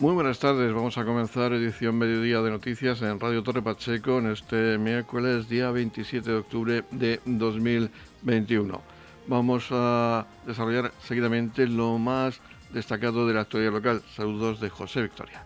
Muy buenas tardes, vamos a comenzar edición mediodía de noticias en Radio Torre Pacheco en este miércoles día 27 de octubre de 2021. Vamos a desarrollar seguidamente lo más destacado de la actualidad local. Saludos de José Victoria.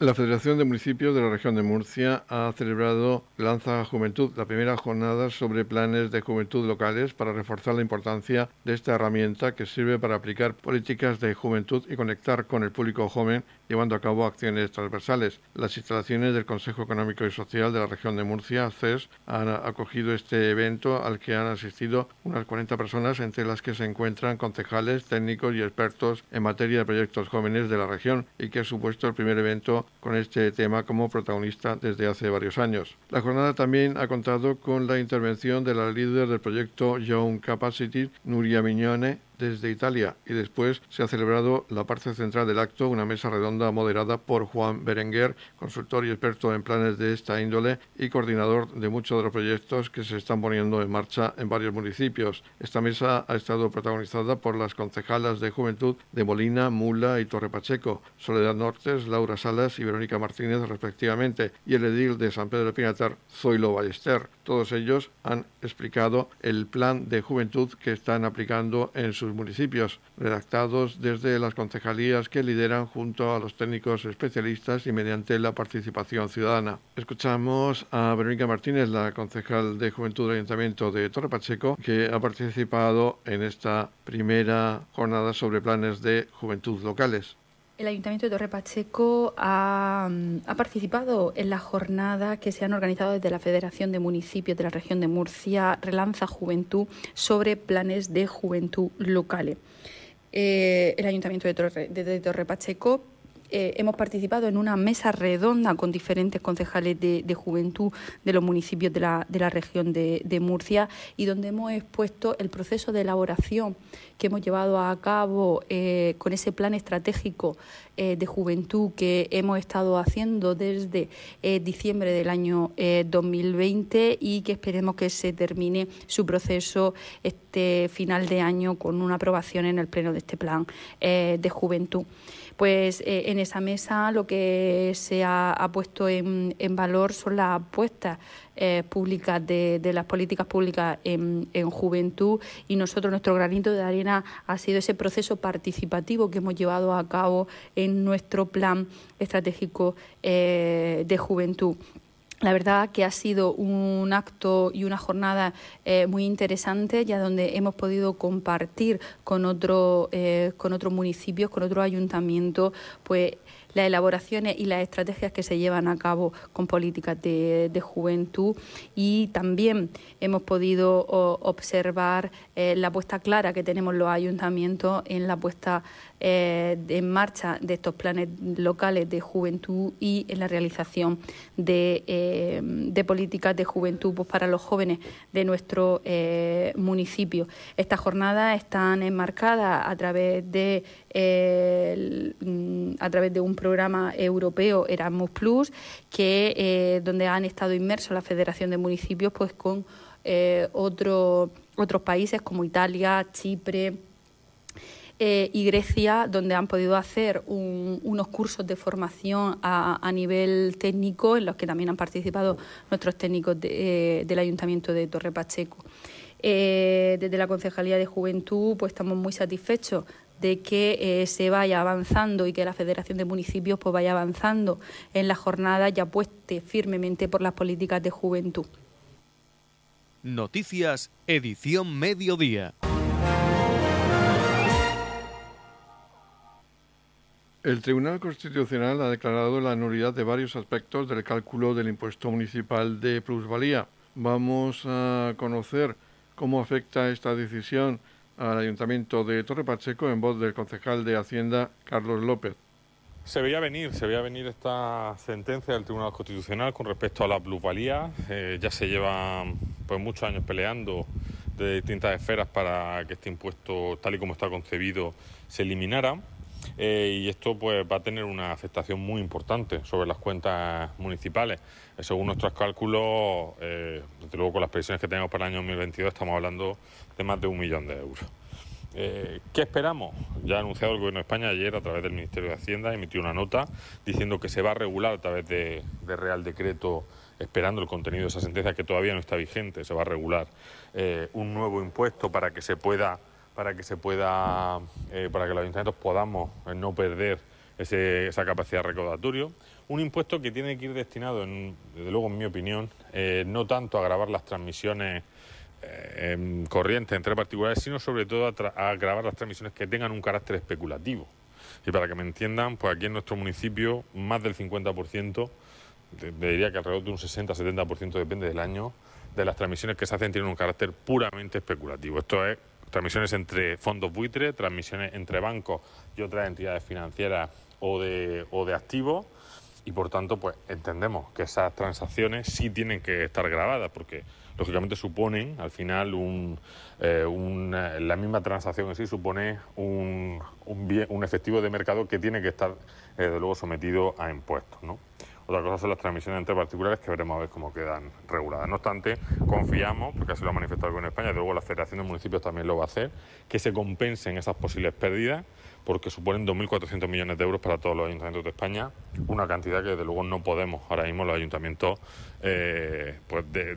La Federación de Municipios de la región de Murcia ha celebrado Lanza Juventud, la primera jornada sobre planes de juventud locales para reforzar la importancia de esta herramienta que sirve para aplicar políticas de juventud y conectar con el público joven llevando a cabo acciones transversales. Las instalaciones del Consejo Económico y Social de la región de Murcia, CES, han acogido este evento al que han asistido unas 40 personas, entre las que se encuentran concejales, técnicos y expertos en materia de proyectos jóvenes de la región y que ha supuesto el primer evento con este tema como protagonista desde hace varios años. La jornada también ha contado con la intervención de la líder del proyecto Young Capacity, Nuria Mignone, desde Italia y después se ha celebrado la parte central del acto, una mesa redonda moderada por Juan Berenguer, consultor y experto en planes de esta índole y coordinador de muchos de los proyectos que se están poniendo en marcha en varios municipios. Esta mesa ha estado protagonizada por las concejalas de Juventud de Molina, Mula y Torre Pacheco, Soledad Nortes, Laura Salas y Verónica Martínez respectivamente, y el edil de San Pedro de Pinatar, Zoilo Ballester. Todos ellos han explicado el plan de juventud que están aplicando en sus municipios, redactados desde las concejalías que lideran junto a los técnicos especialistas y mediante la participación ciudadana. Escuchamos a Verónica Martínez, la concejal de Juventud del Ayuntamiento de Torre Pacheco, que ha participado en esta primera jornada sobre planes de juventud locales. El Ayuntamiento de Torre Pacheco ha, participado en la jornada que se han organizado desde la Federación de Municipios de la región de Murcia, Relanza Juventud, sobre planes de juventud locales. Eh, el Ayuntamiento de Torre, de Torre Pacheco eh, hemos participado en una mesa redonda con diferentes concejales de, juventud de los municipios de la, región de, Murcia y donde hemos expuesto el proceso de elaboración que hemos llevado a cabo eh, con ese plan estratégico eh, de juventud que hemos estado haciendo desde diciembre del año 2020 y que esperemos que se termine su proceso este final de año con una aprobación en el pleno de este plan de juventud. Pues eh, en esa mesa lo que se ha, puesto en, valor son las apuestas eh, públicas de, las políticas públicas en, juventud y nosotros nuestro granito de arena ha sido ese proceso participativo que hemos llevado a cabo en nuestro plan estratégico eh, de juventud. La verdad que ha sido un acto y una jornada eh, muy interesante, ya donde hemos podido compartir con, otro, con otros municipios, con otros ayuntamientos, pues las elaboraciones y las estrategias que se llevan a cabo con políticas de, juventud y también hemos podido observar eh, la puesta clara que tenemos los ayuntamientos en la puesta eh, en marcha de estos planes locales de juventud y en la realización de, eh, políticas de juventud pues, para los jóvenes de nuestro municipio. Estas jornadas están enmarcadas a través de mm, a través de un programa europeo Erasmus Plus, que eh, donde han estado inmersos la Federación de Municipios, pues con eh, otros países como Italia, Chipre. Eh, y Grecia, donde han podido hacer unos cursos de formación a, nivel técnico, en los que también han participado nuestros técnicos del Ayuntamiento de Torre Pacheco. desde la Concejalía de Juventud, pues estamos muy satisfechos de que eh, se vaya avanzando y que la Federación de Municipios pues, vaya avanzando en la jornada y apueste firmemente por las políticas de juventud. Noticias, edición mediodía. El Tribunal Constitucional ha declarado la nulidad de varios aspectos del cálculo del impuesto municipal de plusvalía. Vamos a conocer cómo afecta esta decisión al Ayuntamiento de Torre Pacheco en voz del concejal de Hacienda, Carlos López. Se veía venir, se veía venir esta sentencia del Tribunal Constitucional con respecto a la plusvalía. Eh, ya se llevan pues, muchos años peleando de distintas esferas para que este impuesto, tal y como está concebido, se eliminara. Eh, y esto pues va a tener una afectación muy importante sobre las cuentas municipales. Eh, según nuestros cálculos, eh, desde luego con las previsiones que tenemos para el año 2022 estamos hablando de más de un millón de euros. ¿Qué esperamos? Ya ha anunciado el Gobierno de España ayer a través del Ministerio de Hacienda, emitió una nota diciendo que se va a regular a través de, Real Decreto, esperando el contenido de esa sentencia que todavía no está vigente, se va a regular un nuevo impuesto para que se pueda, para que se pueda, eh, para que los ayuntamientos podamos no perder esa capacidad recaudatoria. Un impuesto que tiene que ir destinado, desde luego en mi opinión, no tanto a grabar las transmisiones eh, corriente entre particulares, sino sobre todo a, grabar las transmisiones que tengan un carácter especulativo. Y para que me entiendan, pues aquí en nuestro municipio más del 50%, diría que alrededor de un 60-70% depende del año, de las transmisiones que se hacen tienen un carácter puramente especulativo. Esto es transmisiones entre fondos buitres, transmisiones entre bancos y otras entidades financieras o de, o de activos y por tanto pues entendemos que esas transacciones sí tienen que estar grabadas porque lógicamente suponen, al final, un, eh, eh, la misma transacción en sí supone un, un, efectivo de mercado que tiene que estar, eh, luego, sometido a impuestos. ¿no? Otra cosa son las transmisiones entre particulares que veremos a ver cómo quedan reguladas. No obstante, confiamos, porque así lo ha manifestado el Gobierno de España, de luego la Federación de Municipios también lo va a hacer, que se compensen esas posibles pérdidas porque suponen 2.400 millones de euros para todos los ayuntamientos de España, una cantidad que desde luego no podemos ahora mismo los ayuntamientos eh, pues de,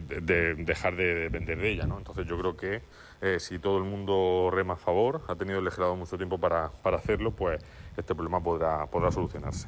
dejar de depender de ella. Entonces yo creo que eh, si todo el mundo rema a favor, ha tenido el legislado mucho tiempo para, para hacerlo, pues este problema podrá, podrá solucionarse.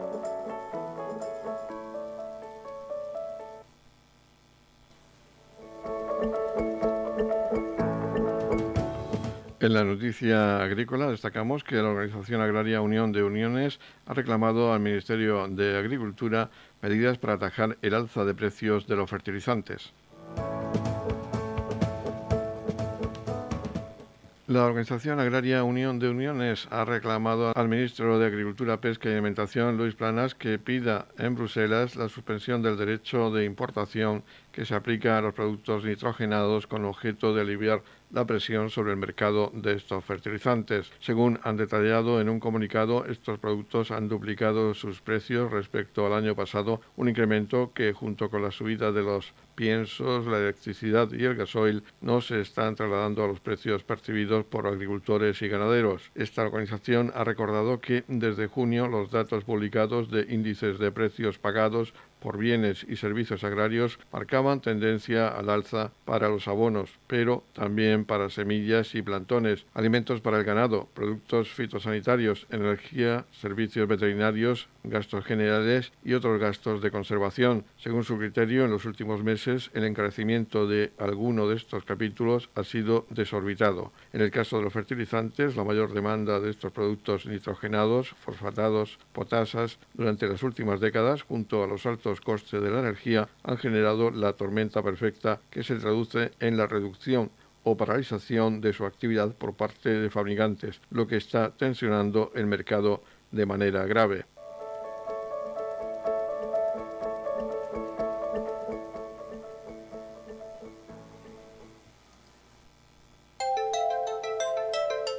En la noticia agrícola destacamos que la Organización Agraria Unión de Uniones ha reclamado al Ministerio de Agricultura medidas para atajar el alza de precios de los fertilizantes. La Organización Agraria Unión de Uniones ha reclamado al ministro de Agricultura, Pesca y Alimentación, Luis Planas, que pida en Bruselas la suspensión del derecho de importación que se aplica a los productos nitrogenados con objeto de aliviar la presión sobre el mercado de estos fertilizantes. Según han detallado en un comunicado, estos productos han duplicado sus precios respecto al año pasado, un incremento que junto con la subida de los piensos, la electricidad y el gasoil no se están trasladando a los precios percibidos por agricultores y ganaderos. Esta organización ha recordado que desde junio los datos publicados de índices de precios pagados por bienes y servicios agrarios marcaban tendencia al alza para los abonos, pero también para semillas y plantones, alimentos para el ganado, productos fitosanitarios, energía, servicios veterinarios, gastos generales y otros gastos de conservación. Según su criterio, en los últimos meses el encarecimiento de alguno de estos capítulos ha sido desorbitado. En el caso de los fertilizantes, la mayor demanda de estos productos nitrogenados, fosfatados, potasas, durante las últimas décadas, junto a los altos costes de la energía han generado la tormenta perfecta que se traduce en la reducción o paralización de su actividad por parte de fabricantes, lo que está tensionando el mercado de manera grave.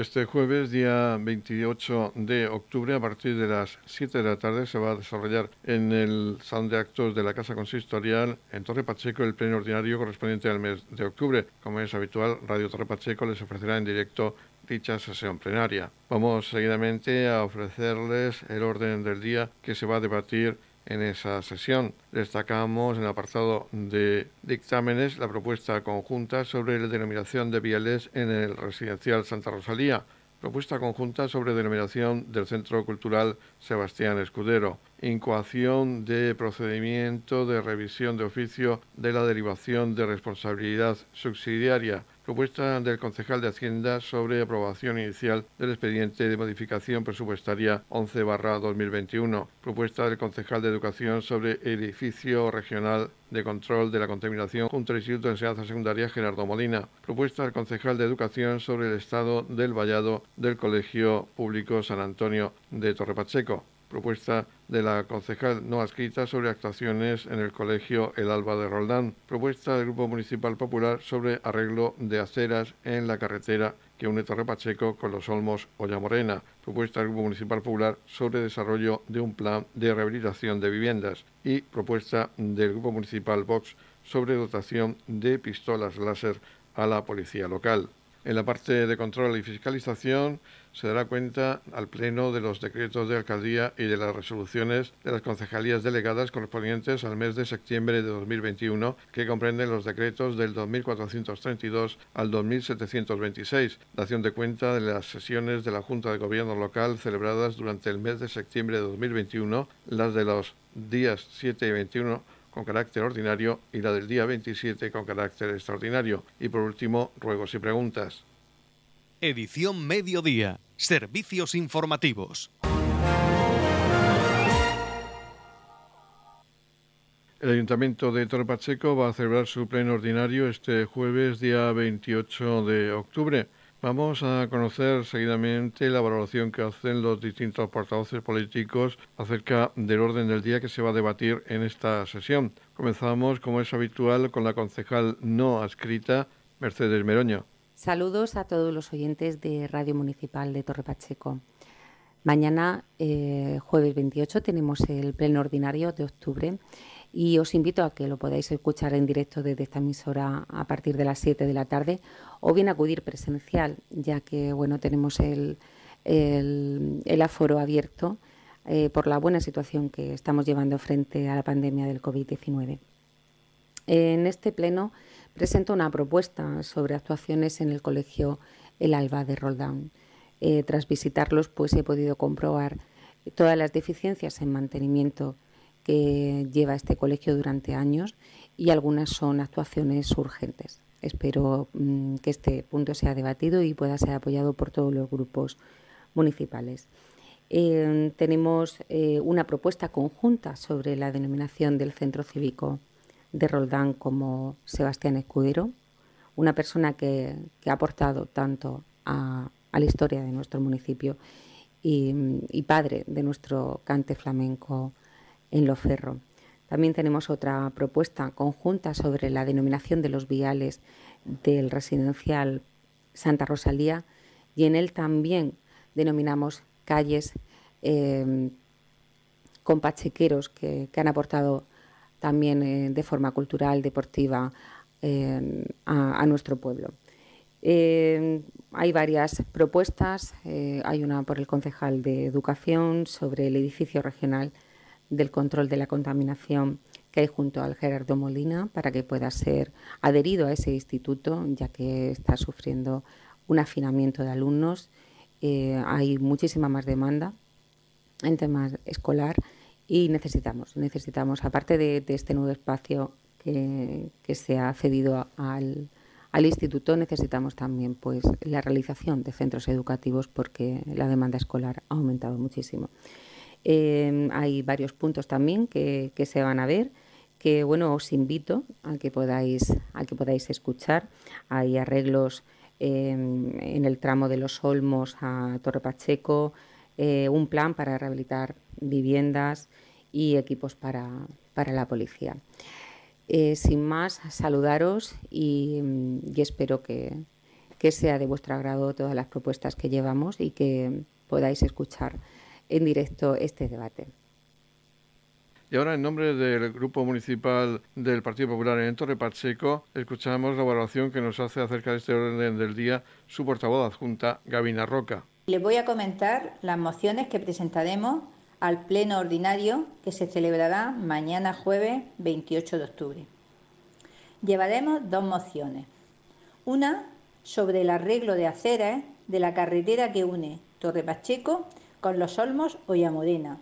Este jueves, día 28 de octubre, a partir de las 7 de la tarde, se va a desarrollar en el Salón de Actos de la Casa Consistorial en Torre Pacheco el pleno ordinario correspondiente al mes de octubre. Como es habitual, Radio Torre Pacheco les ofrecerá en directo dicha sesión plenaria. Vamos seguidamente a ofrecerles el orden del día que se va a debatir en esa sesión. Destacamos en el apartado de dictámenes la propuesta conjunta sobre la denominación de viales en el residencial Santa Rosalía, propuesta conjunta sobre denominación del Centro Cultural Sebastián Escudero. incoación de procedimiento de revisión de oficio de la derivación de responsabilidad subsidiaria propuesta del concejal de Hacienda sobre aprobación inicial del expediente de modificación presupuestaria 11-2021, propuesta del concejal de Educación sobre edificio regional de control de la contaminación junto al Instituto de Enseñanza Secundaria Gerardo Molina, propuesta del concejal de Educación sobre el estado del vallado del Colegio Público San Antonio de Torrepacheco, propuesta de la concejal no adscrita sobre actuaciones en el colegio El Alba de Roldán, propuesta del Grupo Municipal Popular sobre arreglo de aceras en la carretera que une Torre Pacheco con los Olmos Olla Morena, propuesta del Grupo Municipal Popular sobre desarrollo de un plan de rehabilitación de viviendas. Y propuesta del Grupo Municipal Vox sobre dotación de pistolas láser a la policía local. En la parte de control y fiscalización se dará cuenta al Pleno de los decretos de alcaldía y de las resoluciones de las concejalías delegadas correspondientes al mes de septiembre de 2021, que comprenden los decretos del 2432 al 2726, dación de cuenta de las sesiones de la Junta de Gobierno local celebradas durante el mes de septiembre de 2021, las de los días 7 y 21 con carácter ordinario y la del día 27 con carácter extraordinario. Y por último, ruegos y preguntas. Edición Mediodía. Servicios informativos. El Ayuntamiento de Torre Pacheco va a celebrar su pleno ordinario este jueves, día 28 de octubre. Vamos a conocer seguidamente la valoración que hacen los distintos portavoces políticos acerca del orden del día que se va a debatir en esta sesión. Comenzamos, como es habitual, con la concejal no adscrita, Mercedes Meroño. Saludos a todos los oyentes de Radio Municipal de Torre Pacheco. Mañana, eh, jueves 28, tenemos el pleno ordinario de octubre y os invito a que lo podáis escuchar en directo desde esta emisora a partir de las 7 de la tarde o bien acudir presencial, ya que bueno tenemos el, el, aforo abierto eh, por la buena situación que estamos llevando frente a la pandemia del COVID-19. En este pleno presento una propuesta sobre actuaciones en el colegio El Alba de Roldán. Eh, tras visitarlos, pues he podido comprobar todas las deficiencias en mantenimiento que lleva este colegio durante años y algunas son actuaciones urgentes. Espero mm, que este punto sea debatido y pueda ser apoyado por todos los grupos municipales. Eh, tenemos eh, una propuesta conjunta sobre la denominación del centro cívico de Roldán como Sebastián Escudero, una persona que, ha aportado tanto a, la historia de nuestro municipio y, padre de nuestro cante flamenco en Loferro. También tenemos otra propuesta conjunta sobre la denominación de los viales del residencial Santa Rosalía y en él también denominamos calles eh, con pachequeros que, han aportado también eh, de forma cultural, deportiva eh, a, nuestro pueblo. hay varias propuestas, hay una por el concejal de Educación sobre el edificio regional del control de la contaminación que hay junto al Gerardo Molina para que pueda ser adherido a ese instituto, ya que está sufriendo un afinamiento de alumnos. Eh, hay muchísima más demanda en temas escolar y necesitamos, necesitamos, aparte de, este nuevo espacio que, se ha cedido al, instituto, necesitamos también pues, la realización de centros educativos porque la demanda escolar ha aumentado muchísimo. Em, hay varios puntos también que, se van a ver que bueno os invito a que podáis a que podáis escuchar hay arreglos em, en el tramo de los Olmos a Torre Pacheco eh, un plan para rehabilitar viviendas y equipos para, la policía eh, sin más saludaros y, y espero que, que sea de vuestro agrado todas las propuestas que llevamos y que podáis escuchar en directo este debate. Y ahora, en nombre del Grupo Municipal del Partido Popular en Torre Pacheco, escuchamos la evaluación que nos hace acerca de este orden del día su portavoz adjunta, Gabina Roca. Les voy a comentar las mociones que presentaremos al Pleno Ordinario que se celebrará mañana jueves 28 de octubre. Llevaremos dos mociones. Una sobre el arreglo de aceras de la carretera que une Torre Pacheco con los Olmos o Yamodena.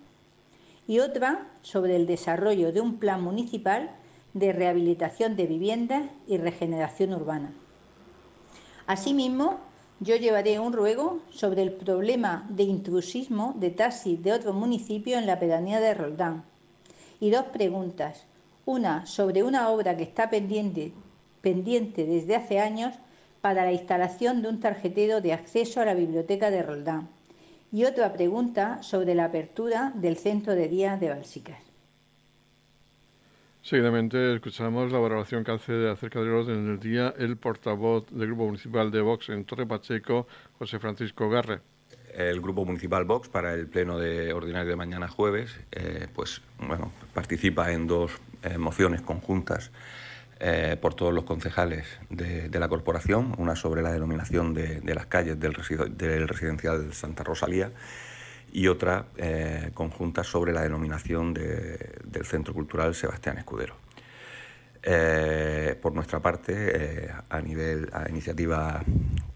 y otra sobre el desarrollo de un plan municipal de rehabilitación de viviendas y regeneración urbana. Asimismo, yo llevaré un ruego sobre el problema de intrusismo de taxis de otro municipio en la pedanía de Roldán. Y dos preguntas, una sobre una obra que está pendiente, pendiente desde hace años para la instalación de un tarjetero de acceso a la biblioteca de Roldán. Y otra pregunta sobre la apertura del centro de día de Balsicas. Seguidamente escuchamos la valoración que hace acerca del orden del día el portavoz del Grupo Municipal de Vox en Torre Pacheco, José Francisco Garre. El Grupo Municipal Vox para el pleno de ordinario de mañana jueves, eh, pues bueno, participa en dos eh, mociones conjuntas eh, por todos los concejales de, la corporación, una sobre la denominación de, las calles del, residencial Santa Rosalía y otra eh, conjunta sobre la denominación del Centro Cultural Sebastián Escudero. Eh, por nuestra parte, a nivel a iniciativa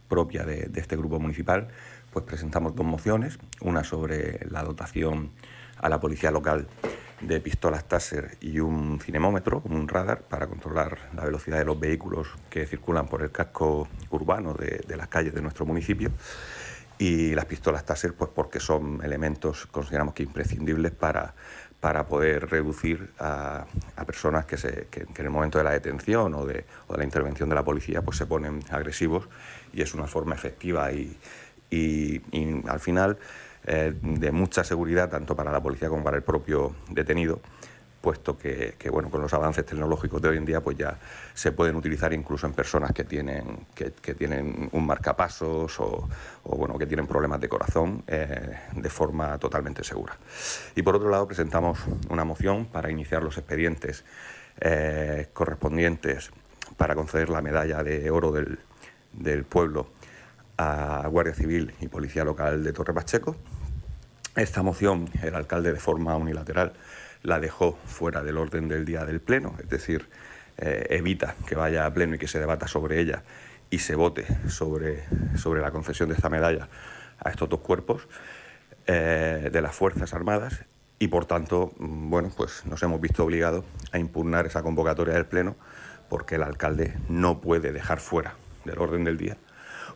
propia de, de, este grupo municipal, pues presentamos dos mociones, una sobre la dotación a la policía local de pistolas Taser y un cinemómetro, un radar, para controlar la velocidad de los vehículos que circulan por el casco urbano de, las calles de nuestro municipio. Y las pistolas Taser, pues porque son elementos, consideramos que imprescindibles para, para poder reducir a, personas que, se, que, en el momento de la detención o de, o de, la intervención de la policía pues se ponen agresivos y es una forma efectiva y, y, y al final eh, de mucha seguridad tanto para la policía como para el propio detenido puesto que, bueno, con los avances tecnológicos de hoy en día pues ya se pueden utilizar incluso en personas que tienen, que, tienen un marcapasos o, bueno, que tienen problemas de corazón eh, de forma totalmente segura. Y por otro lado presentamos una moción para iniciar los expedientes eh, correspondientes para conceder la medalla de oro del, del pueblo a Guardia Civil y Policía Local de Torre Pacheco. Esta moción, el alcalde de forma unilateral la dejó fuera del orden del día del Pleno, es decir, eh, evita que vaya a Pleno y que se debata sobre ella y se vote sobre, sobre la concesión de esta medalla a estos dos cuerpos eh, de las Fuerzas Armadas y por tanto, mm, bueno, pues nos hemos visto obligados a impugnar esa convocatoria del Pleno porque el alcalde no puede dejar fuera del orden del día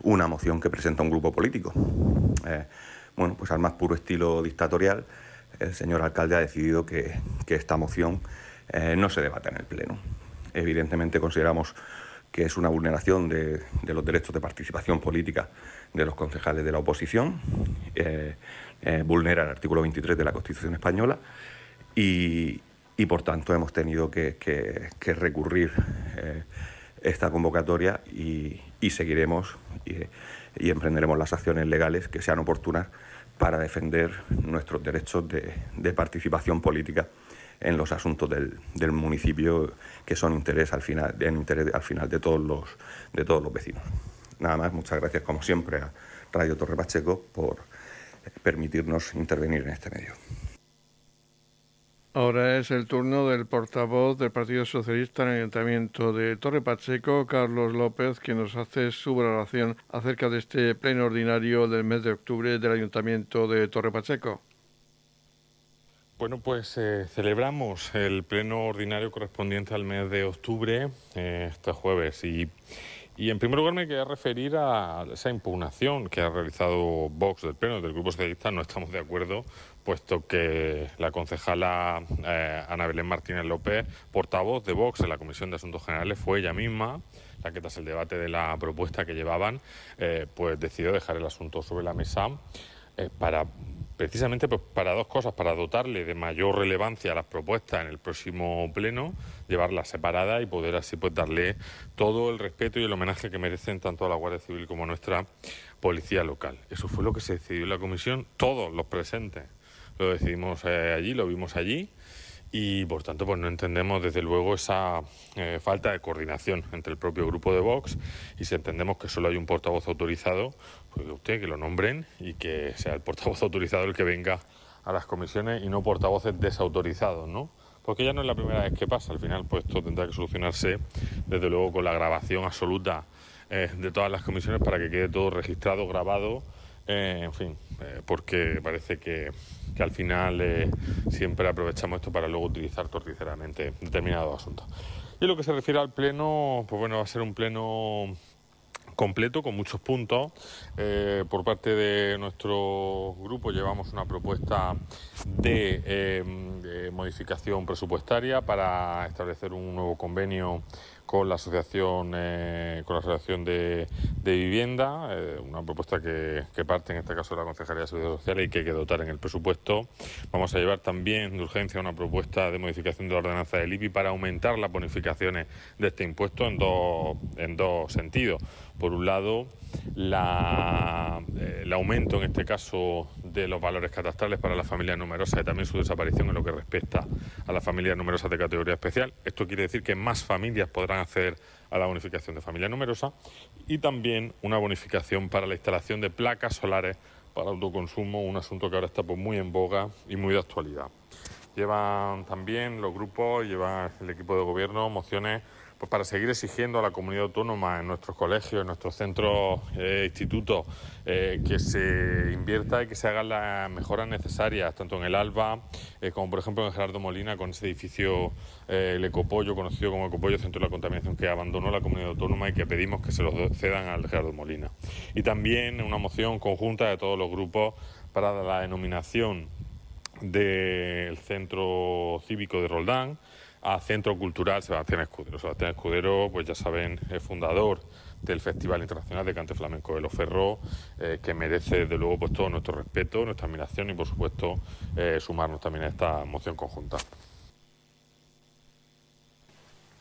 una moción que presenta un grupo político. Eh, bueno, pues al más puro estilo dictatorial, el señor alcalde ha decidido que, esta moción eh, no se debata en el Pleno. Evidentemente consideramos que es una vulneración de, los derechos de participación política de los concejales de la oposición, eh, vulnera el artículo 23 de la Constitución española y, por tanto hemos tenido que, recurrir esta convocatoria y, seguiremos y, emprenderemos las acciones legales que sean oportunas para defender nuestros derechos de, participación política en los asuntos del, municipio que son interés al final, en interés al final de todos los de todos los vecinos. Nada más, muchas gracias como siempre a Radio Torre Pacheco por permitirnos intervenir en este medio. Ahora es el turno del portavoz del Partido Socialista en el Ayuntamiento de Torre Pacheco, Carlos López, que nos hace su valoración acerca de este pleno ordinario del mes de octubre del Ayuntamiento de Torre Pacheco. Bueno, pues eh, celebramos el pleno ordinario correspondiente al mes de octubre eh, este jueves y y en primer lugar me quería referir a esa impugnación que ha realizado Vox del Pleno del Grupo Socialista. No estamos de acuerdo, puesto que la concejala eh, Ana Belén Martínez López, portavoz de Vox en la Comisión de Asuntos Generales, fue ella misma la que tras el debate de la propuesta que llevaban, eh, pues decidió dejar el asunto sobre la mesa eh, para precisamente pues, para dos cosas, para dotarle de mayor relevancia a las propuestas en el próximo pleno, llevarlas separadas y poder así pues darle todo el respeto y el homenaje que merecen tanto a la Guardia Civil como a nuestra policía local. Eso fue lo que se decidió en la comisión, todos los presentes lo decidimos eh, allí, lo vimos allí y por tanto pues no entendemos desde luego esa eh, falta de coordinación entre el propio grupo de Vox. Y si entendemos que solo hay un portavoz autorizado, pues usted que lo nombren y que sea el portavoz autorizado el que venga a las comisiones y no portavoces desautorizados, ¿no? Porque ya no es la primera vez que pasa, al final pues esto tendrá que solucionarse desde luego con la grabación absoluta eh, de todas las comisiones para que quede todo registrado, grabado, en fin, porque parece que que al final eh, siempre aprovechamos esto para luego utilizar torticeramente determinados asuntos. Y lo que se refiere al pleno, pues bueno, va a ser un pleno completo con muchos puntos. Eh, por parte de nuestro grupo llevamos una propuesta de, de modificación presupuestaria para establecer un nuevo convenio con la asociación eh, con la asociación de, vivienda eh, una propuesta que, parte en este caso de la Concejalía de Seguridad Social y que hay que dotar en el presupuesto vamos a llevar también de urgencia una propuesta de modificación de la ordenanza del IBI para aumentar las bonificaciones de este impuesto en dos en dos sentidos por un lado la, eh, el aumento en este caso de los valores catastrales para las familias numerosas y también su desaparición en lo que respecta a las familias numerosas de categoría especial. Esto quiere decir que más familias podrán acceder a la bonificación de familia numerosa y también una bonificación para la instalación de placas solares para autoconsumo, un asunto que ahora está pues, muy en boga y muy de actualidad. Llevan también los grupos, lleva el equipo de gobierno mociones pues para seguir exigiendo a la comunidad autónoma en nuestros colegios, en nuestros centros, e institutos, eh, que se invierta y que se hagan las mejoras necesarias, tanto en el ALBA eh, como por ejemplo en Gerardo Molina, con ese edificio, el Ecopollo, conocido como Ecopollo Centro de la Contaminación, que abandonó la comunidad autónoma y que pedimos que se lo cedan al Gerardo Molina. Y también una moción conjunta de todos los grupos para la denominación del centro cívico de Roldán, a Centro Cultural Sebastián Escudero. Sebastián Escudero, pues ya saben, es fundador del Festival Internacional de Cante Flamenco de Los Ferros, eh, que merece desde luego pues todo nuestro respeto, nuestra admiración y por supuesto eh, sumarnos también a esta moción conjunta.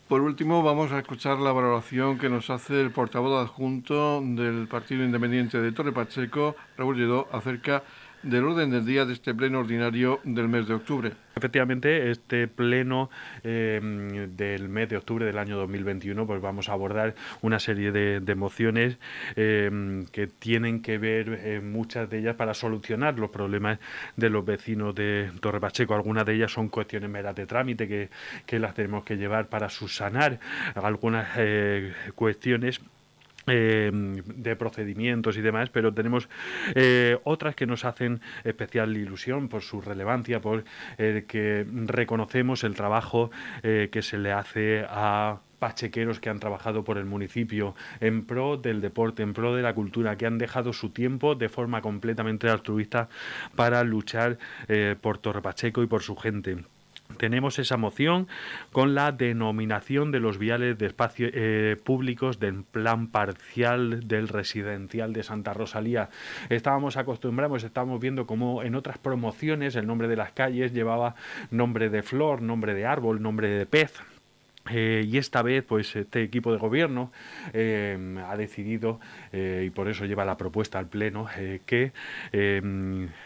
Por último, vamos a escuchar la valoración que nos hace el portavoz adjunto del Partido Independiente de Torre Pacheco, Raúl Lledó, acerca del orden del día de este pleno ordinario del mes de octubre. Efectivamente, este pleno eh, del mes de octubre del año 2021, pues vamos a abordar una serie de, mociones eh, que tienen que ver, eh, muchas de ellas, para solucionar los problemas de los vecinos de Torre Pacheco. Algunas de ellas son cuestiones meras de trámite que, que las tenemos que llevar para subsanar algunas cuestiones eh, de procedimientos y demás, pero tenemos eh, otras que nos hacen especial ilusión por su relevancia, por eh, que reconocemos el trabajo que se le hace a pachequeros que han trabajado por el municipio en pro del deporte, en pro de la cultura, que han dejado su tiempo de forma completamente altruista para luchar por Torre Pacheco y por su gente tenemos esa moción con la denominación de los viales de espacios eh, públicos del plan parcial del residencial de Santa Rosalía. Estábamos acostumbrados, estábamos viendo cómo en otras promociones el nombre de las calles llevaba nombre de flor, nombre de árbol, nombre de pez. Eh, y esta vez, pues este equipo de gobierno eh, ha decidido, y por eso lleva la propuesta al Pleno, que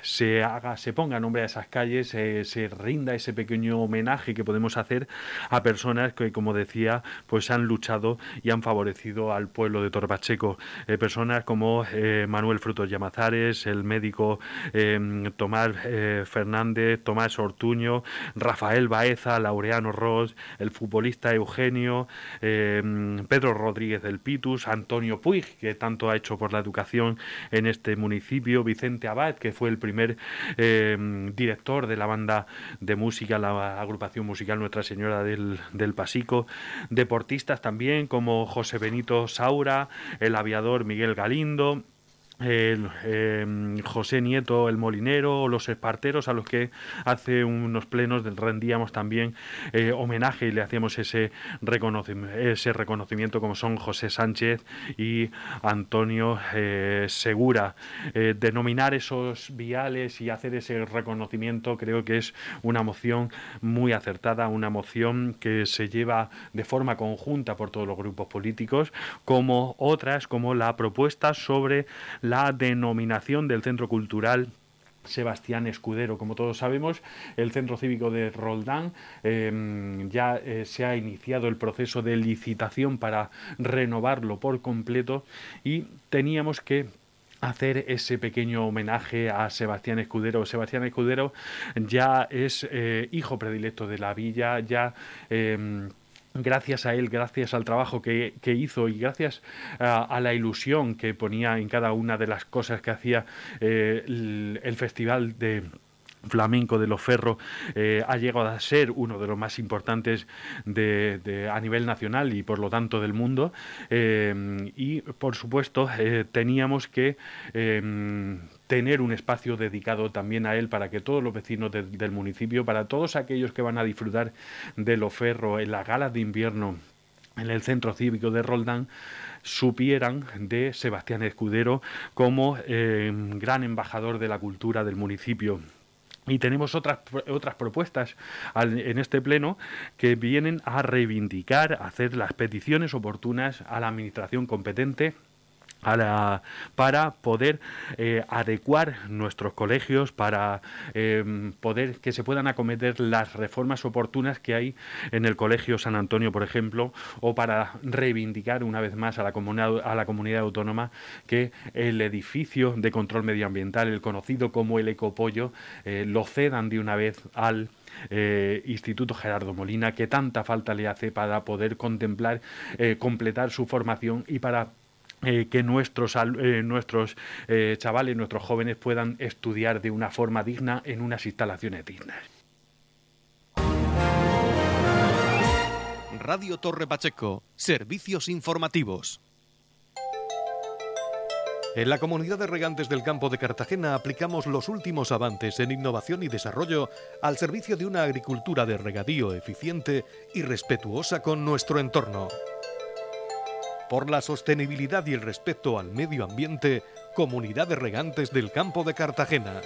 se haga, se ponga nombre a esas calles, se rinda ese pequeño homenaje que podemos hacer a personas que, como decía, pues han luchado y han favorecido al pueblo de Torpacheco. Eh, personas como eh, Manuel Frutos Llamazares, el médico em, Tomás eh, Fernández, Tomás Ortuño, Rafael Baeza, Laureano Ross, el futbolista Eugenio, em, Pedro Rodríguez del Pitus, Antonio Puig, que tanto ha hecho por la educación en este municipio, Vicente Abad, que fue el primer em, director de la banda de música, la agrupación musical Nuestra Señora del, del Pasico, deportistas también como José Benito Saura, el aviador Miguel Galindo, el, em, José Nieto, el molinero, los esparteros, a los que hace unos plenos rendíamos también eh, homenaje y le hacíamos ese, reconocimiento, ese reconocimiento como son José Sánchez y Antonio eh, Segura. Eh, denominar esos viales y hacer ese reconocimiento creo que es una moción muy acertada, una moción que se lleva de forma conjunta por todos los grupos políticos, como otras, como la propuesta sobre denominación del Centro Cultural Sebastián Escudero. Como todos sabemos, el Centro Cívico de Roldán em, ya eh, se ha iniciado el proceso de licitación para renovarlo por completo y teníamos que hacer ese pequeño homenaje a Sebastián Escudero. Sebastián Escudero ya es eh, hijo predilecto de la villa, ya em, gracias a él, gracias al trabajo que, hizo y gracias a, la ilusión que ponía en cada una de las cosas que hacía eh, el, festival de flamenco de los ferros eh, ha llegado a ser uno de los más importantes de, a nivel nacional y por lo tanto del mundo. Eh, y por supuesto teníamos que tener un espacio dedicado también a él para que todos los vecinos del municipio, para todos aquellos que van a disfrutar de los ferros en las galas de invierno en el centro cívico de Roldán, supieran de Sebastián Escudero como gran embajador de la cultura del municipio. Y tenemos otras, otras propuestas en este pleno que vienen a reivindicar, a hacer las peticiones oportunas a la Administración competente para poder eh, adecuar nuestros colegios, para eh, poder que se puedan acometer las reformas oportunas que hay en el Colegio San Antonio, por ejemplo, o para reivindicar una vez más a la comunidad, a la comunidad autónoma que el edificio de control medioambiental, el conocido como el Ecopollo, eh, lo cedan de una vez al Instituto Gerardo Molina, que tanta falta le hace para poder contemplar, completar su formación y para eh, que nuestros, eh, nuestros eh, chavales, nuestros jóvenes puedan estudiar de una forma digna en unas instalaciones dignas. Radio Torre Pacheco, servicios informativos. En la comunidad de regantes del campo de Cartagena aplicamos los últimos avances en innovación y desarrollo al servicio de una agricultura de regadío eficiente y respetuosa con nuestro entorno por la sostenibilidad y el respeto al medio ambiente, Comunidad de Regantes del Campo de Cartagena.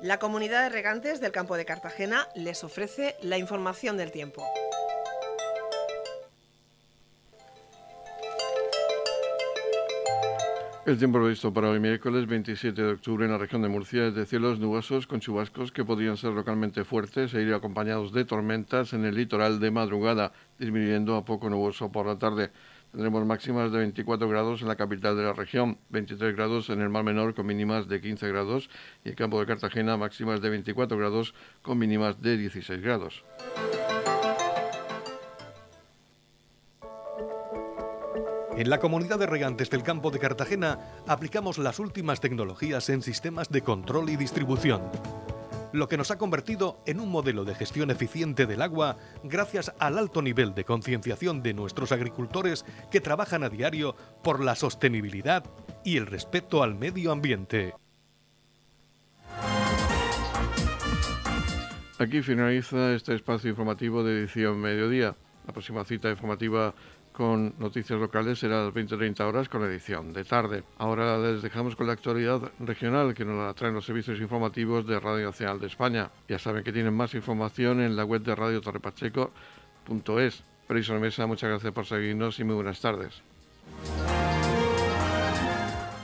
La Comunidad de Regantes del Campo de Cartagena les ofrece la información del tiempo. El tiempo previsto para hoy miércoles 27 de octubre en la región de Murcia es de cielos nubosos con chubascos que podrían ser localmente fuertes e ir acompañados de tormentas en el litoral de madrugada, disminuyendo a poco nuboso por la tarde. Tendremos máximas de 24 grados en la capital de la región, 23 grados en el Mar Menor con mínimas de 15 grados y en campo de Cartagena máximas de 24 grados con mínimas de 16 grados. En la comunidad de regantes del campo de Cartagena aplicamos las últimas tecnologías en sistemas de control y distribución lo que nos ha convertido en un modelo de gestión eficiente del agua gracias al alto nivel de concienciación de nuestros agricultores que trabajan a diario por la sostenibilidad y el respeto al medio ambiente. Aquí finaliza este espacio informativo de edición mediodía. La próxima cita informativa con noticias locales será a las 20-30 horas con edición de tarde. Ahora les dejamos con la actualidad regional que nos la traen los servicios informativos de Radio Nacional de España. Ya saben que tienen más información en la web de Radio Torrepacheco.es. Mesa, muchas gracias por seguirnos y muy buenas tardes.